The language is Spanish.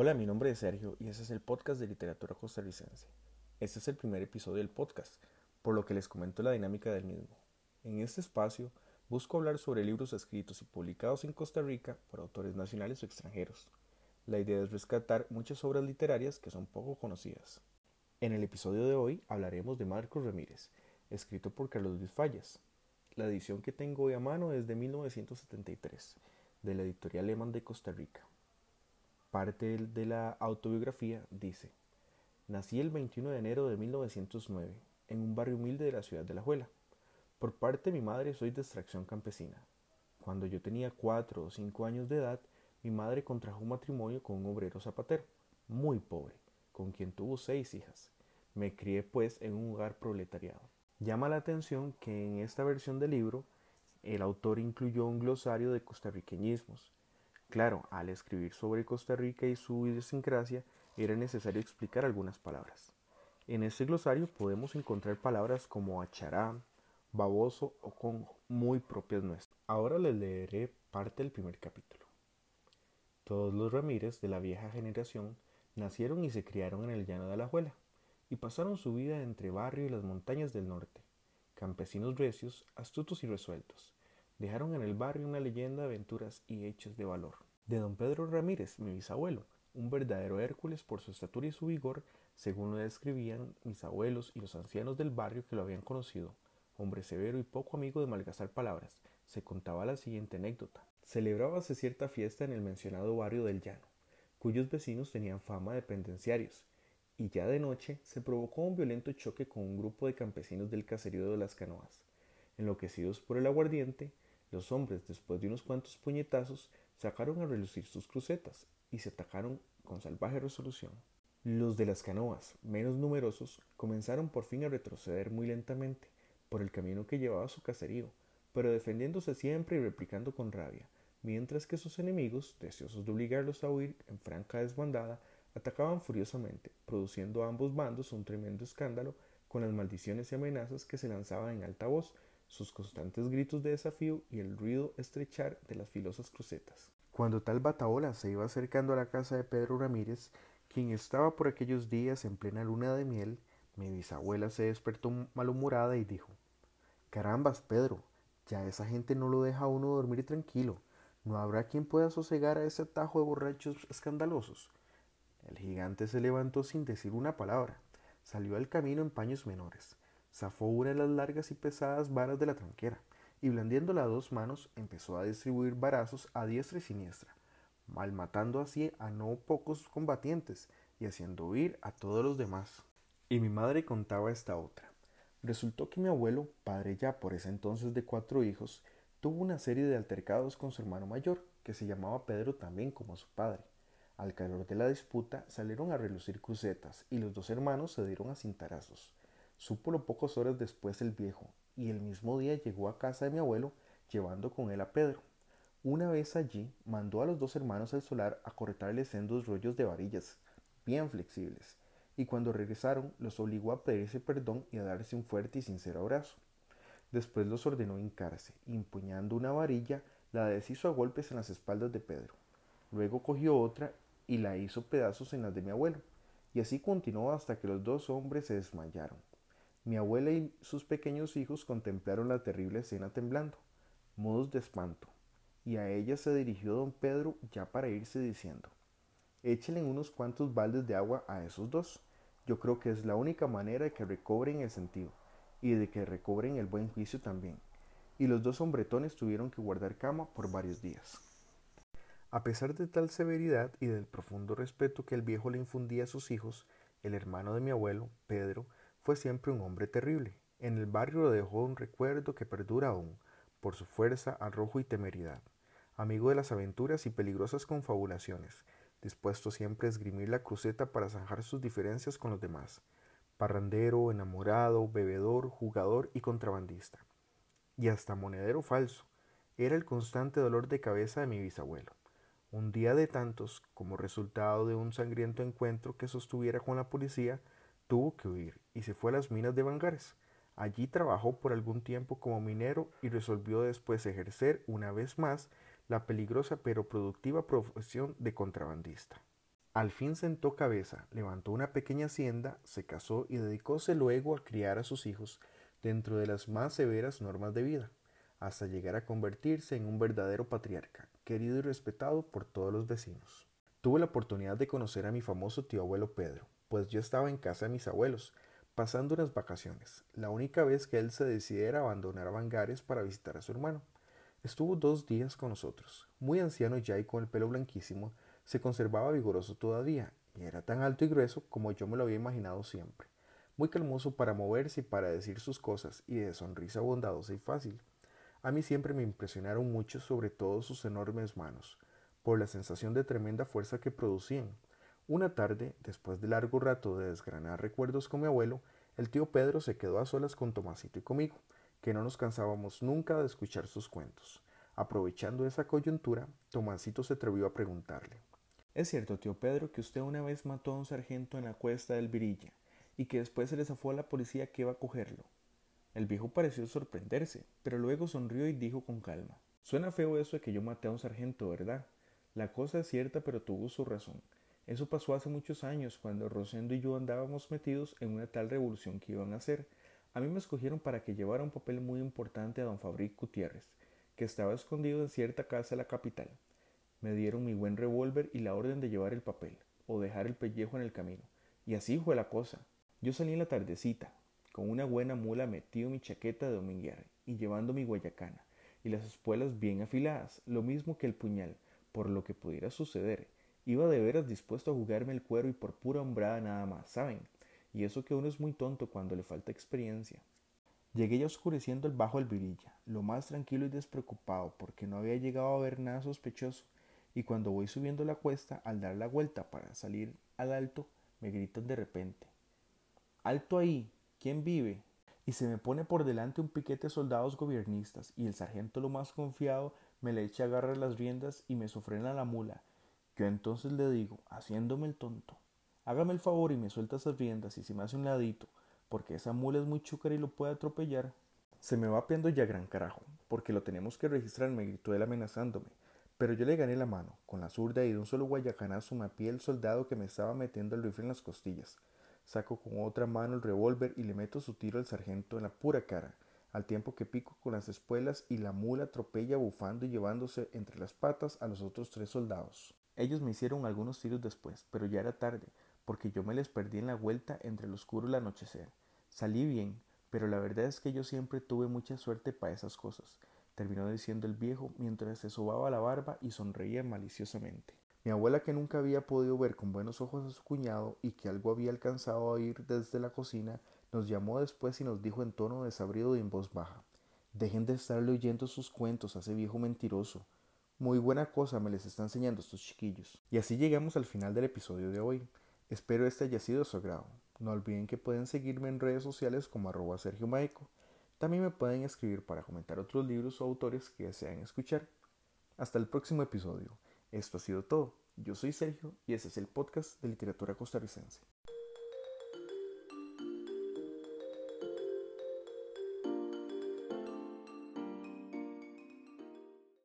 Hola, mi nombre es Sergio y este es el podcast de literatura costarricense. Este es el primer episodio del podcast, por lo que les comento la dinámica del mismo. En este espacio busco hablar sobre libros escritos y publicados en Costa Rica por autores nacionales o extranjeros. La idea es rescatar muchas obras literarias que son poco conocidas. En el episodio de hoy hablaremos de Marcos Ramírez, escrito por Carlos Luis Fallas. La edición que tengo hoy a mano es de 1973, de la editorial Lehman de Costa Rica. Parte de la autobiografía dice, Nací el 21 de enero de 1909 en un barrio humilde de la ciudad de La Juela. Por parte de mi madre soy de extracción campesina. Cuando yo tenía cuatro o cinco años de edad, mi madre contrajo un matrimonio con un obrero zapatero, muy pobre, con quien tuvo seis hijas. Me crié pues en un hogar proletariado. Llama la atención que en esta versión del libro el autor incluyó un glosario de costarriqueñismos, Claro, al escribir sobre Costa Rica y su idiosincrasia era necesario explicar algunas palabras. En este glosario podemos encontrar palabras como achará, baboso o con muy propias nuestras. Ahora les leeré parte del primer capítulo. Todos los Ramírez de la vieja generación nacieron y se criaron en el llano de Alajuela y pasaron su vida entre barrio y las montañas del norte, campesinos recios, astutos y resueltos, dejaron en el barrio una leyenda de aventuras y hechos de valor. De don Pedro Ramírez, mi bisabuelo, un verdadero Hércules por su estatura y su vigor, según lo describían mis abuelos y los ancianos del barrio que lo habían conocido, hombre severo y poco amigo de malgastar palabras, se contaba la siguiente anécdota. Celebrábase cierta fiesta en el mencionado barrio del Llano, cuyos vecinos tenían fama de pendenciarios, y ya de noche se provocó un violento choque con un grupo de campesinos del caserío de las canoas. Enloquecidos por el aguardiente, los hombres, después de unos cuantos puñetazos, sacaron a relucir sus crucetas y se atacaron con salvaje resolución. Los de las canoas, menos numerosos, comenzaron por fin a retroceder muy lentamente por el camino que llevaba a su caserío, pero defendiéndose siempre y replicando con rabia, mientras que sus enemigos, deseosos de obligarlos a huir en franca desbandada, atacaban furiosamente, produciendo a ambos bandos un tremendo escándalo con las maldiciones y amenazas que se lanzaban en alta voz, sus constantes gritos de desafío y el ruido estrechar de las filosas crucetas. Cuando tal bataola se iba acercando a la casa de Pedro Ramírez, quien estaba por aquellos días en plena luna de miel, mi bisabuela se despertó malhumorada y dijo Carambas, Pedro, ya esa gente no lo deja a uno dormir tranquilo. ¿No habrá quien pueda sosegar a ese tajo de borrachos escandalosos? El gigante se levantó sin decir una palabra, salió al camino en paños menores, zafó una de las largas y pesadas varas de la tranquera, y blandiéndola a dos manos empezó a distribuir varazos a diestra y siniestra, mal matando así a no pocos combatientes y haciendo huir a todos los demás. Y mi madre contaba esta otra. Resultó que mi abuelo, padre ya por ese entonces de cuatro hijos, tuvo una serie de altercados con su hermano mayor, que se llamaba Pedro también como su padre. Al calor de la disputa salieron a relucir crucetas y los dos hermanos se dieron a cintarazos. Súpolo pocas horas después el viejo, y el mismo día llegó a casa de mi abuelo llevando con él a Pedro. Una vez allí, mandó a los dos hermanos al solar a cortarles sendos rollos de varillas, bien flexibles, y cuando regresaron los obligó a pedirse perdón y a darse un fuerte y sincero abrazo. Después los ordenó hincarse, y empuñando una varilla, la deshizo a golpes en las espaldas de Pedro. Luego cogió otra y la hizo pedazos en las de mi abuelo, y así continuó hasta que los dos hombres se desmayaron. Mi abuela y sus pequeños hijos contemplaron la terrible escena temblando, mudos de espanto, y a ella se dirigió don Pedro ya para irse diciendo Échenle unos cuantos baldes de agua a esos dos. Yo creo que es la única manera de que recobren el sentido, y de que recobren el buen juicio también. Y los dos hombretones tuvieron que guardar cama por varios días. A pesar de tal severidad y del profundo respeto que el viejo le infundía a sus hijos, el hermano de mi abuelo, Pedro, fue siempre un hombre terrible. En el barrio dejó un recuerdo que perdura aún, por su fuerza, arrojo y temeridad. Amigo de las aventuras y peligrosas confabulaciones, dispuesto siempre a esgrimir la cruceta para zanjar sus diferencias con los demás. Parrandero, enamorado, bebedor, jugador y contrabandista. Y hasta monedero falso. Era el constante dolor de cabeza de mi bisabuelo. Un día de tantos, como resultado de un sangriento encuentro que sostuviera con la policía, tuvo que huir y se fue a las minas de Bangares. Allí trabajó por algún tiempo como minero y resolvió después ejercer una vez más la peligrosa pero productiva profesión de contrabandista. Al fin sentó cabeza, levantó una pequeña hacienda, se casó y dedicóse luego a criar a sus hijos dentro de las más severas normas de vida, hasta llegar a convertirse en un verdadero patriarca, querido y respetado por todos los vecinos. Tuve la oportunidad de conocer a mi famoso tío abuelo Pedro, pues yo estaba en casa de mis abuelos, pasando unas vacaciones, la única vez que él se decidiera abandonar Vangares para visitar a su hermano. Estuvo dos días con nosotros. Muy anciano ya y con el pelo blanquísimo, se conservaba vigoroso todavía, y era tan alto y grueso como yo me lo había imaginado siempre. Muy calmoso para moverse y para decir sus cosas, y de sonrisa bondadosa y fácil. A mí siempre me impresionaron mucho sobre todo sus enormes manos, por la sensación de tremenda fuerza que producían. Una tarde, después de largo rato de desgranar recuerdos con mi abuelo, el tío Pedro se quedó a solas con Tomasito y conmigo, que no nos cansábamos nunca de escuchar sus cuentos. Aprovechando esa coyuntura, Tomasito se atrevió a preguntarle. Es cierto, tío Pedro, que usted una vez mató a un sargento en la cuesta del Virilla y que después se le zafó a la policía que iba a cogerlo. El viejo pareció sorprenderse, pero luego sonrió y dijo con calma. Suena feo eso de que yo maté a un sargento, ¿verdad? La cosa es cierta, pero tuvo su razón. Eso pasó hace muchos años, cuando Rosendo y yo andábamos metidos en una tal revolución que iban a hacer. A mí me escogieron para que llevara un papel muy importante a don Fabric Gutiérrez, que estaba escondido en cierta casa de la capital. Me dieron mi buen revólver y la orden de llevar el papel, o dejar el pellejo en el camino. Y así fue la cosa. Yo salí en la tardecita, con una buena mula metido en mi chaqueta de dominguear y llevando mi guayacana, y las espuelas bien afiladas, lo mismo que el puñal, por lo que pudiera suceder. Iba de veras dispuesto a jugarme el cuero y por pura hombrada nada más, ¿saben? Y eso que uno es muy tonto cuando le falta experiencia. Llegué ya oscureciendo el bajo del virilla, lo más tranquilo y despreocupado, porque no había llegado a ver nada sospechoso, y cuando voy subiendo la cuesta, al dar la vuelta para salir al alto, me gritan de repente. Alto ahí, ¿quién vive? Y se me pone por delante un piquete de soldados gobiernistas, y el sargento lo más confiado me le echa a agarrar las riendas y me sofrena la mula. Yo entonces le digo, haciéndome el tonto, hágame el favor y me suelta esas riendas y se me hace un ladito, porque esa mula es muy chúcara y lo puede atropellar. Se me va piando ya gran carajo, porque lo tenemos que registrar, me gritó él amenazándome. Pero yo le gané la mano, con la zurda y de un solo guayacanazo mapié el soldado que me estaba metiendo el rifle en las costillas. Saco con otra mano el revólver y le meto su tiro al sargento en la pura cara, al tiempo que pico con las espuelas y la mula atropella bufando y llevándose entre las patas a los otros tres soldados. Ellos me hicieron algunos tiros después, pero ya era tarde, porque yo me les perdí en la vuelta entre el oscuro y el anochecer. Salí bien, pero la verdad es que yo siempre tuve mucha suerte para esas cosas terminó diciendo el viejo mientras se sobaba la barba y sonreía maliciosamente. Mi abuela, que nunca había podido ver con buenos ojos a su cuñado y que algo había alcanzado a oír desde la cocina, nos llamó después y nos dijo en tono desabrido y en voz baja Dejen de estarle oyendo sus cuentos a ese viejo mentiroso. Muy buena cosa me les está enseñando estos chiquillos. Y así llegamos al final del episodio de hoy. Espero este haya sido de su agrado. No olviden que pueden seguirme en redes sociales como arroba Sergio Maico. También me pueden escribir para comentar otros libros o autores que desean escuchar. Hasta el próximo episodio. Esto ha sido todo. Yo soy Sergio y este es el podcast de literatura costarricense.